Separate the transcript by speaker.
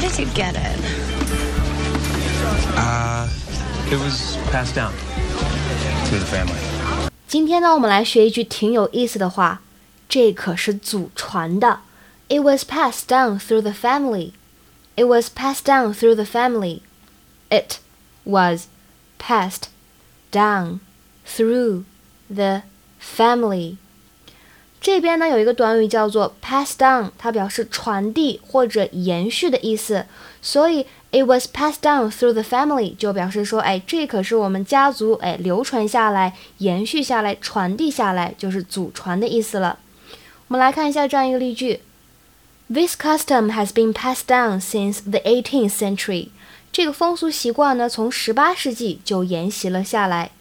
Speaker 1: did you get it?
Speaker 2: Uh, it was passed down to the family.
Speaker 3: 今天呢，我们来学一句挺有意思的话，这可是祖传的。It was passed down through the family. It was passed down through the family. It was passed down through the family. 这边呢有一个短语叫做 pass down，它表示传递或者延续的意思，所以 it was passed down through the family 就表示说，哎，这可是我们家族哎流传下来、延续下来、传递下来，就是祖传的意思了。我们来看一下这样一个例句：This custom has been passed down since the 18th century。这个风俗习惯呢，从十八世纪就沿袭了下来。